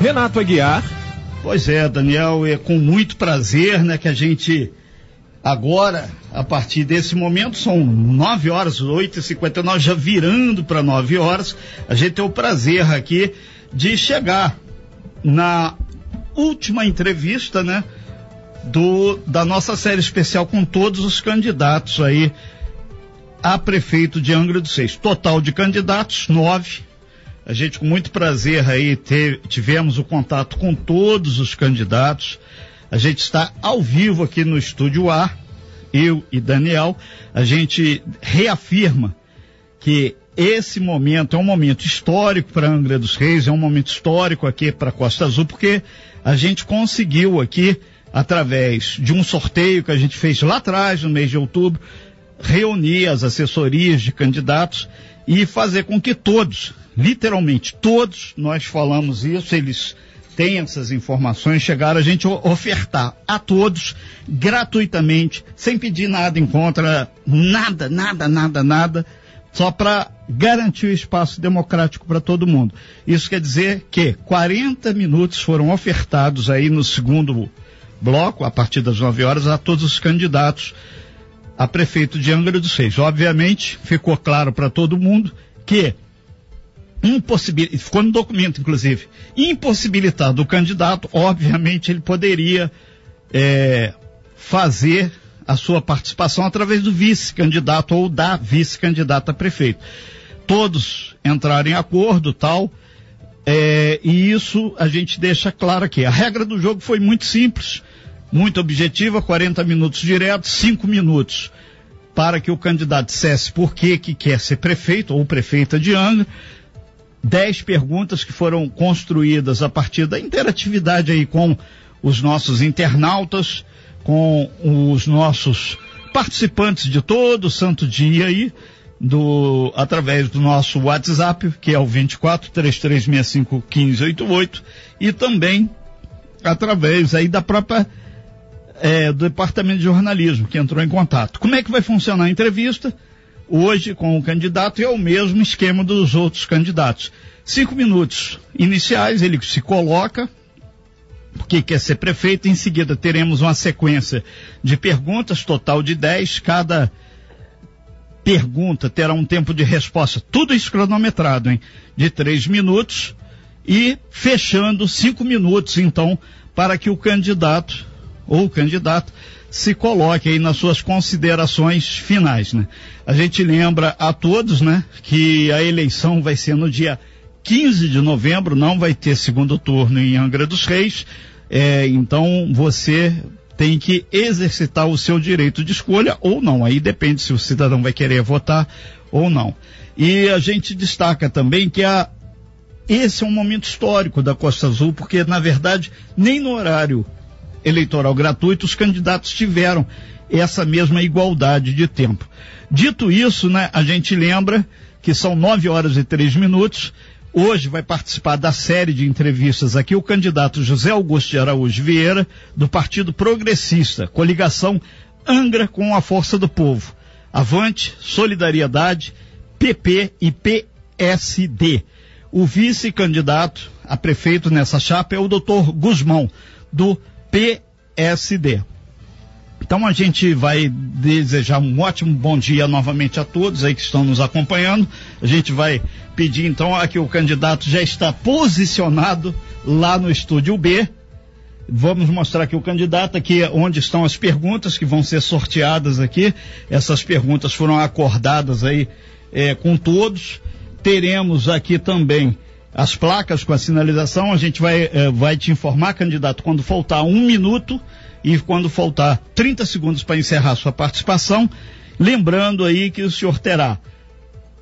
Renato Aguiar. Pois é, Daniel, é com muito prazer, né, que a gente agora, a partir desse momento, são nove horas, oito e cinquenta, nós já virando para nove horas, a gente tem o prazer aqui de chegar na última entrevista, né, do, da nossa série especial com todos os candidatos aí a prefeito de Angra dos Seis. Total de candidatos, nove. A gente com muito prazer aí tivemos o contato com todos os candidatos. A gente está ao vivo aqui no estúdio A, eu e Daniel. A gente reafirma que esse momento é um momento histórico para Angra dos Reis, é um momento histórico aqui para Costa Azul, porque a gente conseguiu aqui, através de um sorteio que a gente fez lá atrás, no mês de outubro, reunir as assessorias de candidatos e fazer com que todos, literalmente todos, nós falamos isso, eles têm essas informações, chegaram a gente ofertar a todos gratuitamente, sem pedir nada em contra, nada, nada, nada, nada, só para garantir o espaço democrático para todo mundo. Isso quer dizer que 40 minutos foram ofertados aí no segundo bloco, a partir das 9 horas, a todos os candidatos a prefeito de Angra dos Reis. Obviamente, ficou claro para todo mundo que impossibil... ficou no documento, inclusive, impossibilitado o candidato, obviamente ele poderia é, fazer a sua participação através do vice-candidato ou da vice-candidata a prefeito. Todos entraram em acordo, tal, é, e isso a gente deixa claro aqui. A regra do jogo foi muito simples muito objetiva, 40 minutos diretos, 5 minutos para que o candidato dissesse por que, que quer ser prefeito ou prefeita de Angra, 10 perguntas que foram construídas a partir da interatividade aí com os nossos internautas, com os nossos participantes de todo o santo dia aí, do, através do nosso WhatsApp, que é o 24 3365 1588, e também através aí da própria é, do Departamento de Jornalismo, que entrou em contato. Como é que vai funcionar a entrevista? Hoje, com o candidato, é o mesmo esquema dos outros candidatos. Cinco minutos iniciais, ele se coloca, porque quer ser prefeito, em seguida teremos uma sequência de perguntas, total de dez, cada pergunta terá um tempo de resposta, tudo isso cronometrado, hein? De três minutos, e fechando cinco minutos, então, para que o candidato ou candidato se coloque aí nas suas considerações finais, né? A gente lembra a todos, né, que a eleição vai ser no dia 15 de novembro, não vai ter segundo turno em Angra dos Reis, é, então você tem que exercitar o seu direito de escolha ou não, aí depende se o cidadão vai querer votar ou não. E a gente destaca também que a, esse é um momento histórico da Costa Azul, porque na verdade nem no horário eleitoral gratuito, os candidatos tiveram essa mesma igualdade de tempo. Dito isso, né, a gente lembra que são nove horas e três minutos. Hoje vai participar da série de entrevistas aqui o candidato José Augusto de Araújo Vieira, do Partido Progressista, coligação Angra com a Força do Povo. Avante, Solidariedade, PP e PSD. O vice-candidato a prefeito nessa chapa é o doutor Guzmão, do PSD. Então a gente vai desejar um ótimo bom dia novamente a todos aí que estão nos acompanhando. A gente vai pedir então a que o candidato já está posicionado lá no estúdio B. Vamos mostrar aqui o candidato aqui onde estão as perguntas que vão ser sorteadas aqui. Essas perguntas foram acordadas aí é, com todos. Teremos aqui também as placas com a sinalização, a gente vai, eh, vai te informar, candidato, quando faltar um minuto e quando faltar 30 segundos para encerrar sua participação. Lembrando aí que o senhor terá,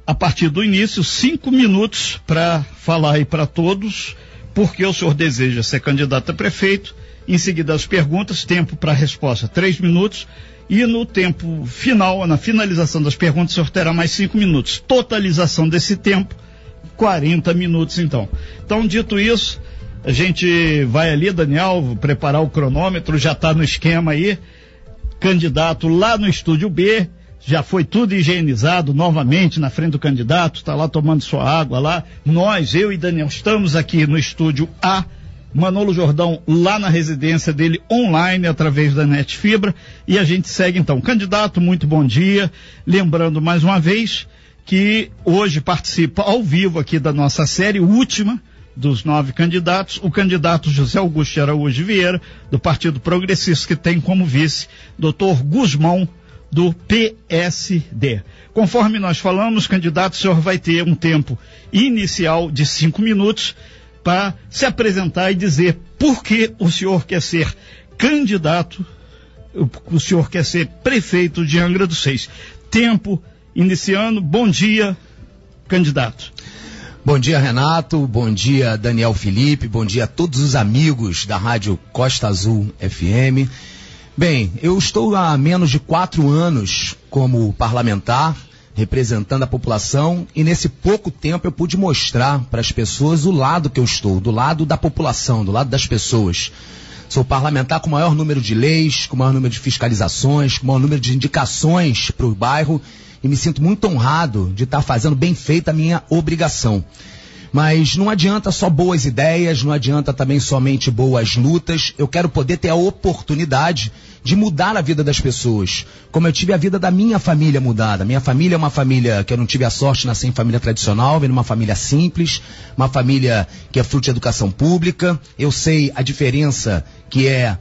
a partir do início, cinco minutos para falar aí para todos, porque o senhor deseja ser candidato a prefeito. Em seguida, as perguntas, tempo para resposta, três minutos. E no tempo final, na finalização das perguntas, o senhor terá mais cinco minutos. Totalização desse tempo 40 minutos então. Então, dito isso, a gente vai ali, Daniel, preparar o cronômetro, já está no esquema aí. Candidato lá no estúdio B, já foi tudo higienizado novamente na frente do candidato, está lá tomando sua água lá. Nós, eu e Daniel, estamos aqui no estúdio A Manolo Jordão lá na residência dele online através da Net Fibra e a gente segue então. Candidato, muito bom dia. Lembrando mais uma vez que hoje participa ao vivo aqui da nossa série última dos nove candidatos, o candidato José Augusto Araújo Vieira, do Partido Progressista, que tem como vice doutor Guzmão, do PSD. Conforme nós falamos, candidato, o senhor vai ter um tempo inicial de cinco minutos para se apresentar e dizer por que o senhor quer ser candidato, o senhor quer ser prefeito de Angra dos Seis. Tempo iniciando. Bom dia, candidato. Bom dia, Renato. Bom dia, Daniel Felipe. Bom dia a todos os amigos da Rádio Costa Azul FM. Bem, eu estou há menos de quatro anos como parlamentar, representando a população, e nesse pouco tempo eu pude mostrar para as pessoas o lado que eu estou, do lado da população, do lado das pessoas. Sou parlamentar com o maior número de leis, com o maior número de fiscalizações, com o maior número de indicações para o bairro e me sinto muito honrado de estar fazendo bem feita a minha obrigação. Mas não adianta só boas ideias, não adianta também somente boas lutas. Eu quero poder ter a oportunidade de mudar a vida das pessoas. Como eu tive a vida da minha família mudada. Minha família é uma família que eu não tive a sorte de nascer em família tradicional, vem numa família simples, uma família que é fruto de educação pública. Eu sei a diferença que é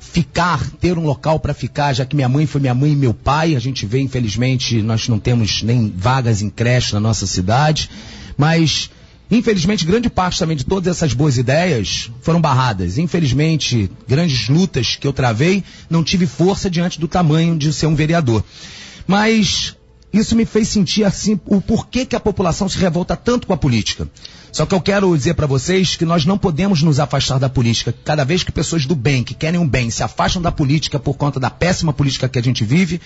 ficar, ter um local para ficar, já que minha mãe foi minha mãe e meu pai. A gente vê, infelizmente, nós não temos nem vagas em creche na nossa cidade, mas Infelizmente, grande parte também de todas essas boas ideias foram barradas. Infelizmente, grandes lutas que eu travei, não tive força diante do tamanho de ser um vereador. Mas isso me fez sentir assim o porquê que a população se revolta tanto com a política. Só que eu quero dizer para vocês que nós não podemos nos afastar da política. Cada vez que pessoas do bem, que querem um bem, se afastam da política por conta da péssima política que a gente vive,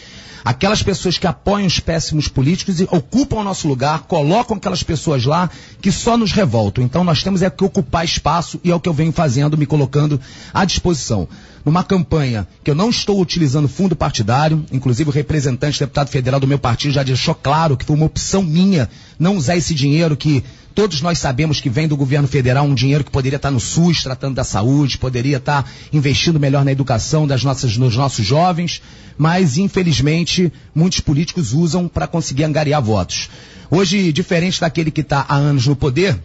aquelas pessoas que apoiam os péssimos políticos e ocupam o nosso lugar, colocam aquelas pessoas lá que só nos revoltam. Então nós temos é que ocupar espaço e é o que eu venho fazendo, me colocando à disposição. Numa campanha que eu não estou utilizando fundo partidário, inclusive o representante deputado federal do meu partido já deixou claro que foi uma opção minha não usar esse dinheiro que Todos nós sabemos que vem do governo federal um dinheiro que poderia estar no SUS, tratando da saúde, poderia estar investindo melhor na educação das nossas, nos nossos jovens, mas infelizmente muitos políticos usam para conseguir angariar votos. Hoje, diferente daquele que está há anos no poder,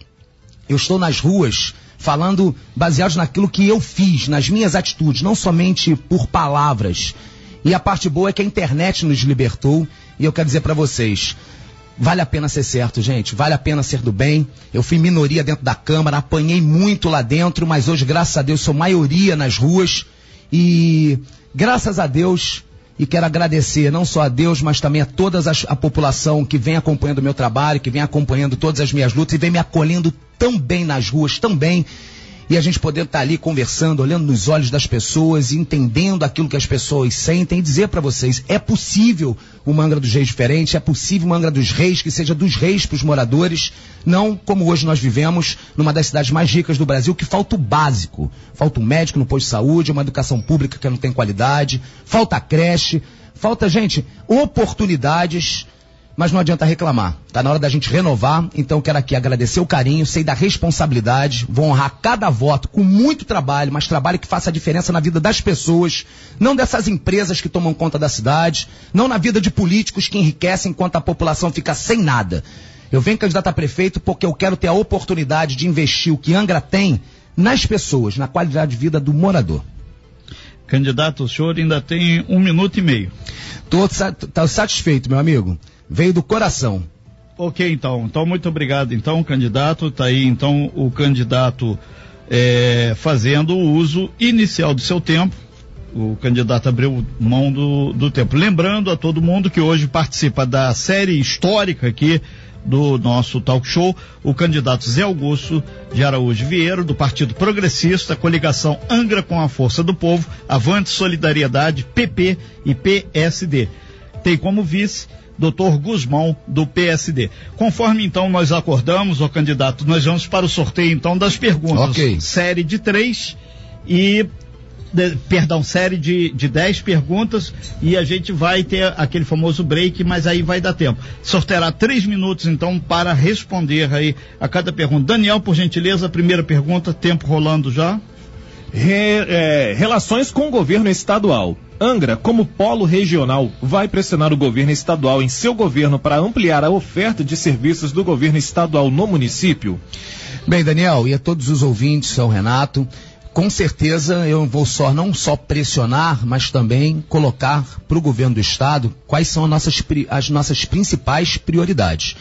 eu estou nas ruas falando baseados naquilo que eu fiz, nas minhas atitudes, não somente por palavras. E a parte boa é que a internet nos libertou. E eu quero dizer para vocês, Vale a pena ser certo, gente. Vale a pena ser do bem. Eu fui minoria dentro da Câmara, apanhei muito lá dentro, mas hoje, graças a Deus, sou maioria nas ruas. E graças a Deus, e quero agradecer não só a Deus, mas também a toda a população que vem acompanhando o meu trabalho, que vem acompanhando todas as minhas lutas e vem me acolhendo tão bem nas ruas, tão bem e a gente poder estar ali conversando, olhando nos olhos das pessoas, entendendo aquilo que as pessoas sentem e dizer para vocês, é possível uma Angra dos Reis diferente, é possível uma Angra dos Reis que seja dos reis para os moradores, não como hoje nós vivemos numa das cidades mais ricas do Brasil, que falta o básico. Falta um médico no posto de saúde, uma educação pública que não tem qualidade, falta creche, falta, gente, oportunidades mas não adianta reclamar. Está na hora da gente renovar, então quero aqui agradecer o carinho, sei da responsabilidade, vou honrar cada voto com muito trabalho, mas trabalho que faça a diferença na vida das pessoas, não dessas empresas que tomam conta da cidade, não na vida de políticos que enriquecem enquanto a população fica sem nada. Eu venho candidato a prefeito porque eu quero ter a oportunidade de investir o que Angra tem nas pessoas, na qualidade de vida do morador. Candidato, o senhor ainda tem um minuto e meio. Estou satisfeito, meu amigo veio do coração. Ok, então. Então, muito obrigado. Então, candidato, está aí, então, o candidato é, fazendo o uso inicial do seu tempo. O candidato abriu mão do, do tempo. Lembrando a todo mundo que hoje participa da série histórica aqui do nosso talk show, o candidato Zé Augusto de Araújo Vieira, do Partido Progressista, coligação Angra com a Força do Povo, Avante Solidariedade, PP e PSD. Tem como vice doutor Guzmão, do PSD. Conforme então nós acordamos, o candidato, nós vamos para o sorteio então das perguntas. Ok. Série de três e de, perdão, série de, de 10 perguntas e a gente vai ter aquele famoso break, mas aí vai dar tempo. Sorteará três minutos, então, para responder aí a cada pergunta. Daniel, por gentileza, primeira pergunta, tempo rolando já. Re, é, relações com o governo estadual. Angra, como polo regional, vai pressionar o governo estadual em seu governo para ampliar a oferta de serviços do governo estadual no município? Bem, Daniel, e a todos os ouvintes, São Renato, com certeza eu vou só não só pressionar, mas também colocar para o governo do estado quais são as nossas, as nossas principais prioridades.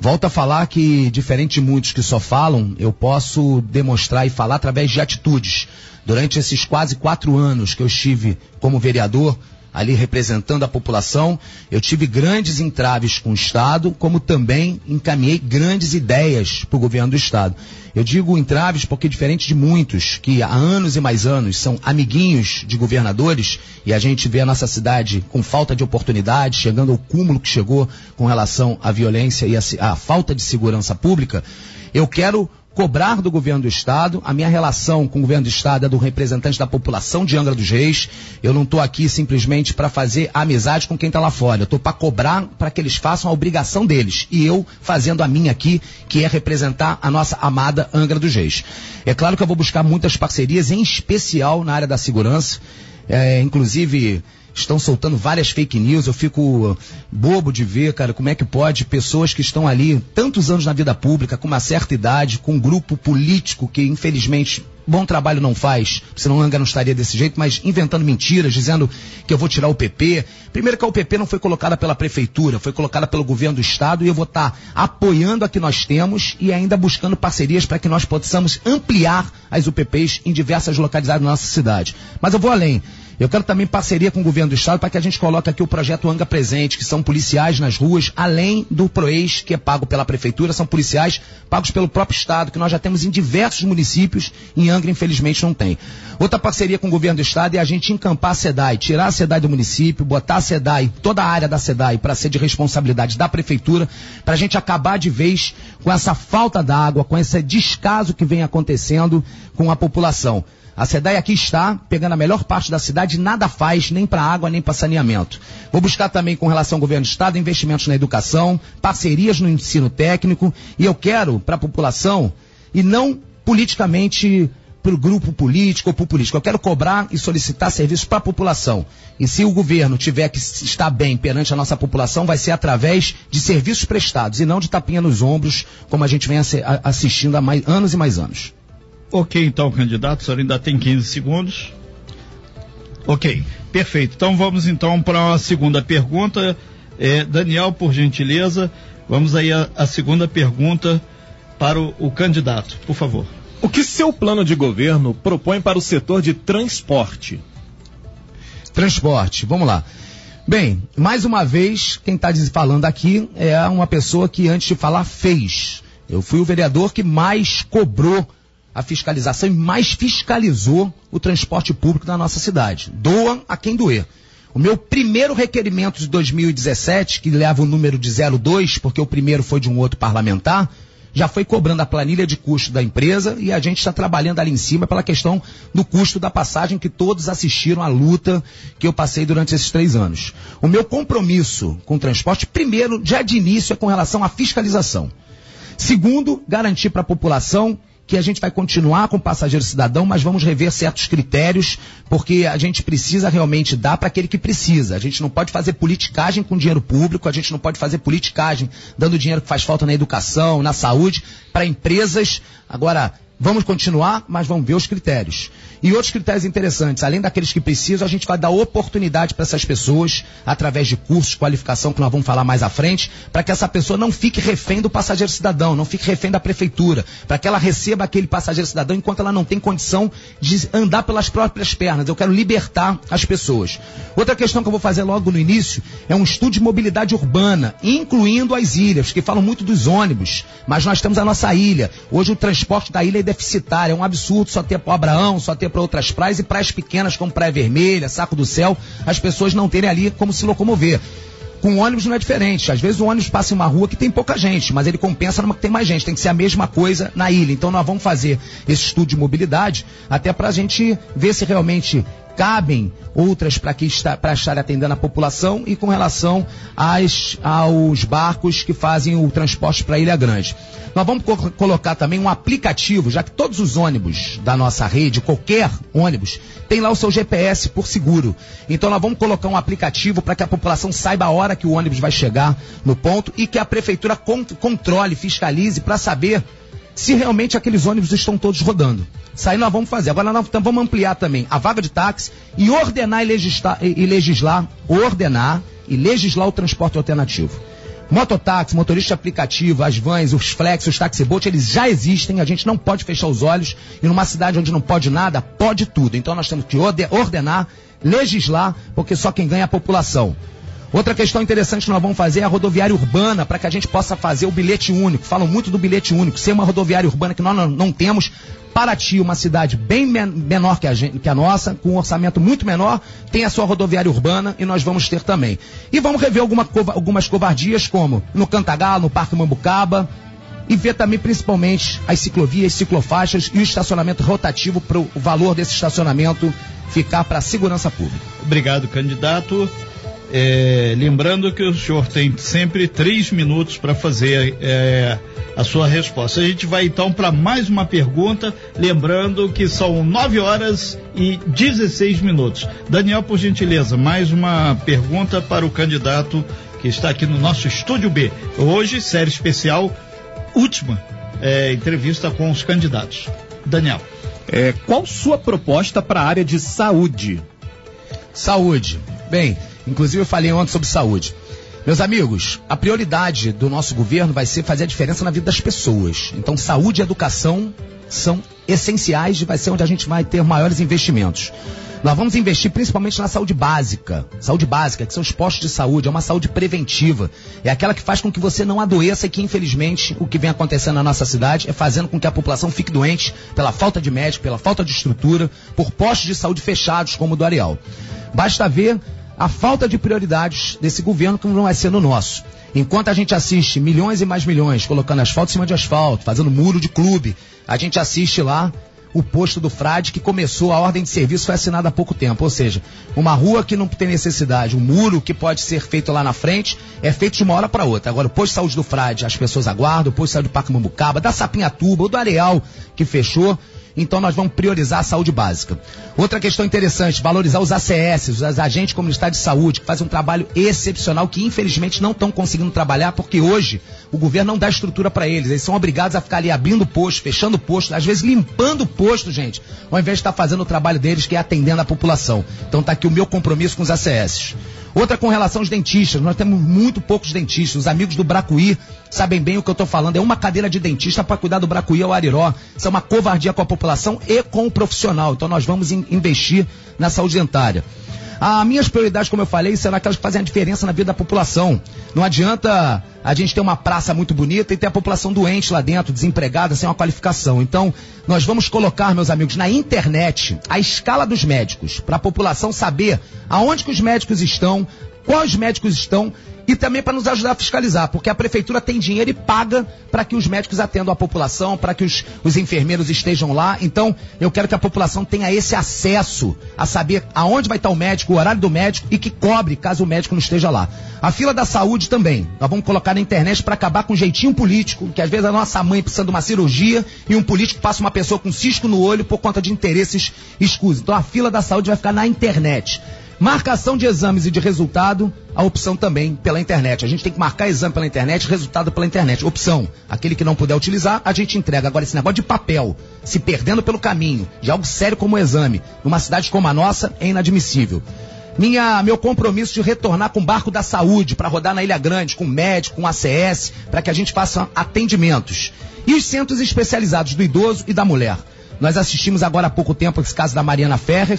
Volto a falar que, diferente de muitos que só falam, eu posso demonstrar e falar através de atitudes. Durante esses quase quatro anos que eu estive como vereador, ali representando a população, eu tive grandes entraves com o Estado, como também encaminhei grandes ideias para o governo do Estado. Eu digo entraves porque, diferente de muitos que há anos e mais anos são amiguinhos de governadores, e a gente vê a nossa cidade com falta de oportunidade, chegando ao cúmulo que chegou com relação à violência e à falta de segurança pública, eu quero cobrar do governo do estado. A minha relação com o governo do estado é do representante da população de Angra dos Reis. Eu não estou aqui simplesmente para fazer amizade com quem está lá fora. Eu estou para cobrar para que eles façam a obrigação deles. E eu fazendo a minha aqui, que é representar a nossa amada Angra dos Reis. É claro que eu vou buscar muitas parcerias, em especial na área da segurança. É, inclusive, estão soltando várias fake news. Eu fico bobo de ver, cara, como é que pode pessoas que estão ali tantos anos na vida pública, com uma certa idade, com um grupo político que infelizmente bom trabalho não faz, senão Anga não estaria desse jeito, mas inventando mentiras, dizendo que eu vou tirar o PP. Primeiro que a UPP não foi colocada pela prefeitura, foi colocada pelo governo do estado e eu vou estar tá apoiando a que nós temos e ainda buscando parcerias para que nós possamos ampliar as UPPs em diversas localidades da nossa cidade. Mas eu vou além. Eu quero também parceria com o governo do estado para que a gente coloque aqui o projeto Anga Presente, que são policiais nas ruas, além do PROES, que é pago pela prefeitura, são policiais pagos pelo próprio estado, que nós já temos em diversos municípios, em Angra infelizmente não tem. Outra parceria com o governo do estado é a gente encampar a SEDAI, tirar a SEDAI do município, botar a SEDAI, toda a área da SEDAI para ser de responsabilidade da prefeitura, para a gente acabar de vez com essa falta d'água, com esse descaso que vem acontecendo com a população. A SEDAI aqui está, pegando a melhor parte da cidade, nada faz, nem para água, nem para saneamento. Vou buscar também, com relação ao governo do Estado, investimentos na educação, parcerias no ensino técnico, e eu quero, para a população, e não politicamente para o grupo político ou para o político. Eu quero cobrar e solicitar serviços para a população. E se o governo tiver que estar bem perante a nossa população, vai ser através de serviços prestados e não de tapinha nos ombros, como a gente vem assistindo há mais, anos e mais anos. Ok, então, candidato, o senhor ainda tem 15 segundos. Ok, perfeito. Então vamos então para a segunda pergunta. É, Daniel, por gentileza, vamos aí a, a segunda pergunta para o, o candidato, por favor. O que seu plano de governo propõe para o setor de transporte? Transporte, vamos lá. Bem, mais uma vez, quem está falando aqui é uma pessoa que antes de falar fez. Eu fui o vereador que mais cobrou a fiscalização e mais fiscalizou o transporte público na nossa cidade. Doa a quem doer. O meu primeiro requerimento de 2017, que leva o número de 02, porque o primeiro foi de um outro parlamentar, já foi cobrando a planilha de custo da empresa e a gente está trabalhando ali em cima pela questão do custo da passagem que todos assistiram à luta que eu passei durante esses três anos. O meu compromisso com o transporte, primeiro, já de início, é com relação à fiscalização. Segundo, garantir para a população que a gente vai continuar com o passageiro cidadão, mas vamos rever certos critérios, porque a gente precisa realmente dar para aquele que precisa. A gente não pode fazer politicagem com dinheiro público, a gente não pode fazer politicagem dando dinheiro que faz falta na educação, na saúde, para empresas. Agora, Vamos continuar, mas vamos ver os critérios. E outros critérios interessantes, além daqueles que precisam, a gente vai dar oportunidade para essas pessoas, através de cursos, qualificação, que nós vamos falar mais à frente, para que essa pessoa não fique refém do passageiro cidadão, não fique refém da prefeitura, para que ela receba aquele passageiro cidadão enquanto ela não tem condição de andar pelas próprias pernas. Eu quero libertar as pessoas. Outra questão que eu vou fazer logo no início é um estudo de mobilidade urbana, incluindo as ilhas, que falam muito dos ônibus, mas nós temos a nossa ilha. Hoje o transporte da ilha é deficitária. É um absurdo só ter para Abraão, só ter para outras praias e praias pequenas como Praia Vermelha, Saco do Céu, as pessoas não terem ali como se locomover. Com ônibus não é diferente. Às vezes o ônibus passa em uma rua que tem pouca gente, mas ele compensa numa que tem mais gente. Tem que ser a mesma coisa na ilha. Então nós vamos fazer esse estudo de mobilidade até para a gente ver se realmente cabem outras para está, estar atendendo a população e com relação às, aos barcos que fazem o transporte para Ilha Grande. Nós vamos co colocar também um aplicativo, já que todos os ônibus da nossa rede, qualquer ônibus, tem lá o seu GPS por seguro. Então nós vamos colocar um aplicativo para que a população saiba a hora que o ônibus vai chegar no ponto e que a prefeitura controle, fiscalize para saber se realmente aqueles ônibus estão todos rodando. Isso aí nós vamos fazer. Agora nós vamos ampliar também a vaga de táxi e ordenar e legislar, e legislar, ordenar e legislar o transporte alternativo. Mototáxi, motorista aplicativo, as vans, os flex, os taxibots, eles já existem, a gente não pode fechar os olhos. E numa cidade onde não pode nada, pode tudo. Então nós temos que ordenar, legislar, porque só quem ganha é a população. Outra questão interessante que nós vamos fazer é a rodoviária urbana, para que a gente possa fazer o bilhete único. Falam muito do bilhete único, ser uma rodoviária urbana que nós não, temos. Paraty, uma cidade bem menor que a, gente, que a nossa, com um orçamento muito menor, tem a sua rodoviária urbana e nós vamos ter também. E vamos rever alguma, algumas covardias, como no Cantagalo, no Parque Mambucaba, e ver também principalmente as ciclovias, ciclofaixas e o estacionamento rotativo para o valor desse estacionamento ficar para a segurança pública. Obrigado, candidato. É, lembrando que o senhor tem sempre três minutos para fazer é, a sua resposta. A gente vai então para mais uma pergunta, lembrando que são nove horas e 16 minutos. Daniel, por gentileza, mais uma pergunta para o candidato que está aqui no nosso estúdio B. Hoje, série especial, última é, entrevista com os candidatos. Daniel. É, qual sua proposta para a área de saúde? Saúde. Bem, Inclusive eu falei ontem sobre saúde. Meus amigos, a prioridade do nosso governo vai ser fazer a diferença na vida das pessoas. Então, saúde e educação são essenciais e vai ser onde a gente vai ter maiores investimentos. Nós vamos investir principalmente na saúde básica. Saúde básica, que são os postos de saúde, é uma saúde preventiva. É aquela que faz com que você não adoeça e que, infelizmente, o que vem acontecendo na nossa cidade é fazendo com que a população fique doente pela falta de médico, pela falta de estrutura, por postos de saúde fechados como o do Areal. Basta ver a falta de prioridades desse governo que não vai ser no nosso. Enquanto a gente assiste milhões e mais milhões colocando asfalto em cima de asfalto, fazendo muro de clube, a gente assiste lá o posto do Frade que começou, a ordem de serviço foi assinada há pouco tempo. Ou seja, uma rua que não tem necessidade, um muro que pode ser feito lá na frente, é feito de uma hora para outra. Agora, o posto de saúde do Frade, as pessoas aguardam, o posto de saúde do Parque Mambucaba, da Sapinhatuba, o do Areal, que fechou então nós vamos priorizar a saúde básica. Outra questão interessante, valorizar os ACS, os agentes comunitários de saúde, que fazem um trabalho excepcional, que infelizmente não estão conseguindo trabalhar, porque hoje o governo não dá estrutura para eles. Eles são obrigados a ficar ali abrindo posto, fechando posto, às vezes limpando posto, gente, ao invés de estar fazendo o trabalho deles, que é atendendo a população. Então está aqui o meu compromisso com os ACS. Outra com relação aos dentistas. Nós temos muito poucos dentistas. Os amigos do Bracuí sabem bem o que eu estou falando. É uma cadeira de dentista para cuidar do Bracuí ao Ariró. Isso é uma covardia com a população e com o profissional. Então nós vamos investir na saúde dentária. As minhas prioridades, como eu falei, serão aquelas que fazem a diferença na vida da população. Não adianta a gente ter uma praça muito bonita e ter a população doente lá dentro, desempregada, sem uma qualificação. Então, nós vamos colocar, meus amigos, na internet a escala dos médicos, para a população saber aonde que os médicos estão, quais médicos estão e também para nos ajudar a fiscalizar, porque a prefeitura tem dinheiro e paga para que os médicos atendam a população, para que os, os, enfermeiros estejam lá. Então, eu quero que a população tenha esse acesso a saber aonde vai estar o médico, o horário do médico e que cobre caso o médico não esteja lá. A fila da saúde também. Nós vamos colocar na internet para acabar com o jeitinho político, que às vezes a nossa mãe precisa de uma cirurgia e um político passa uma pessoa com cisco no olho por conta de interesses escusos. Então, a fila da saúde vai ficar na internet. Marcação de exames e de resultado, a opção também pela internet. A gente tem que marcar exame pela internet, resultado pela internet. Opção, aquele que não puder utilizar, a gente entrega. Agora, esse negócio de papel, se perdendo pelo caminho, de algo sério como o exame, numa cidade como a nossa, é inadmissível. Minha, meu compromisso de retornar com o barco da saúde para rodar na Ilha Grande, com médico, com ACS, para que a gente faça atendimentos. E os centros especializados do idoso e da mulher. Nós assistimos agora há pouco tempo esse caso da Mariana Ferrer,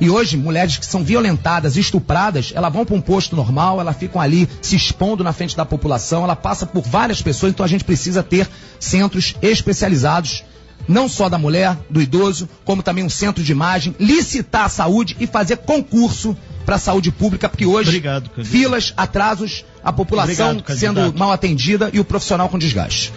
e hoje, mulheres que são violentadas, estupradas, elas vão para um posto normal, elas ficam ali se expondo na frente da população, ela passa por várias pessoas, então a gente precisa ter centros especializados, não só da mulher, do idoso, como também um centro de imagem, licitar a saúde e fazer concurso para a saúde pública, porque hoje Obrigado, filas, atrasos, a população Obrigado, sendo mal atendida e o profissional com desgaste.